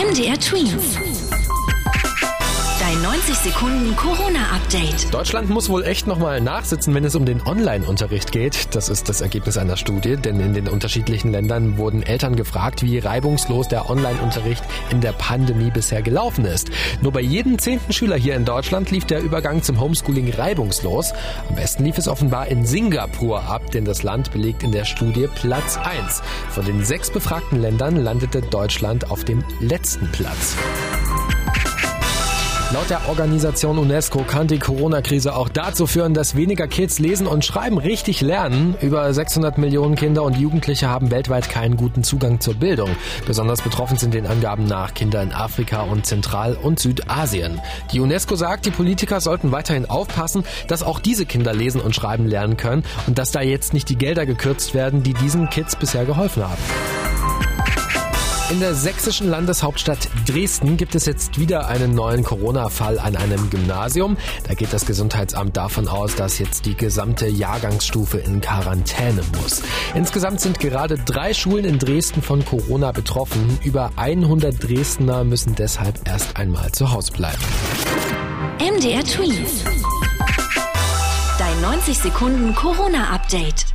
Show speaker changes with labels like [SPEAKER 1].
[SPEAKER 1] MDR Twins. Dein 90 Sekunden Corona-Update.
[SPEAKER 2] Deutschland muss wohl echt nochmal nachsitzen, wenn es um den Online-Unterricht geht. Das ist das Ergebnis einer Studie, denn in den unterschiedlichen Ländern wurden Eltern gefragt, wie reibungslos der Online-Unterricht in der Pandemie bisher gelaufen ist. Nur bei jedem zehnten Schüler hier in Deutschland lief der Übergang zum Homeschooling reibungslos. Am besten lief es offenbar in Singapur ab, denn das Land belegt in der Studie Platz 1. Von den sechs befragten Ländern landete Deutschland auf dem letzten Platz. Laut der Organisation UNESCO kann die Corona-Krise auch dazu führen, dass weniger Kids lesen und schreiben richtig lernen. Über 600 Millionen Kinder und Jugendliche haben weltweit keinen guten Zugang zur Bildung. Besonders betroffen sind den Angaben nach Kinder in Afrika und Zentral- und Südasien. Die UNESCO sagt, die Politiker sollten weiterhin aufpassen, dass auch diese Kinder lesen und schreiben lernen können und dass da jetzt nicht die Gelder gekürzt werden, die diesen Kids bisher geholfen haben. In der sächsischen Landeshauptstadt Dresden gibt es jetzt wieder einen neuen Corona-Fall an einem Gymnasium. Da geht das Gesundheitsamt davon aus, dass jetzt die gesamte Jahrgangsstufe in Quarantäne muss. Insgesamt sind gerade drei Schulen in Dresden von Corona betroffen. Über 100 Dresdner müssen deshalb erst einmal zu Hause bleiben.
[SPEAKER 1] MDR Twins. Dein 90 Sekunden Corona-Update.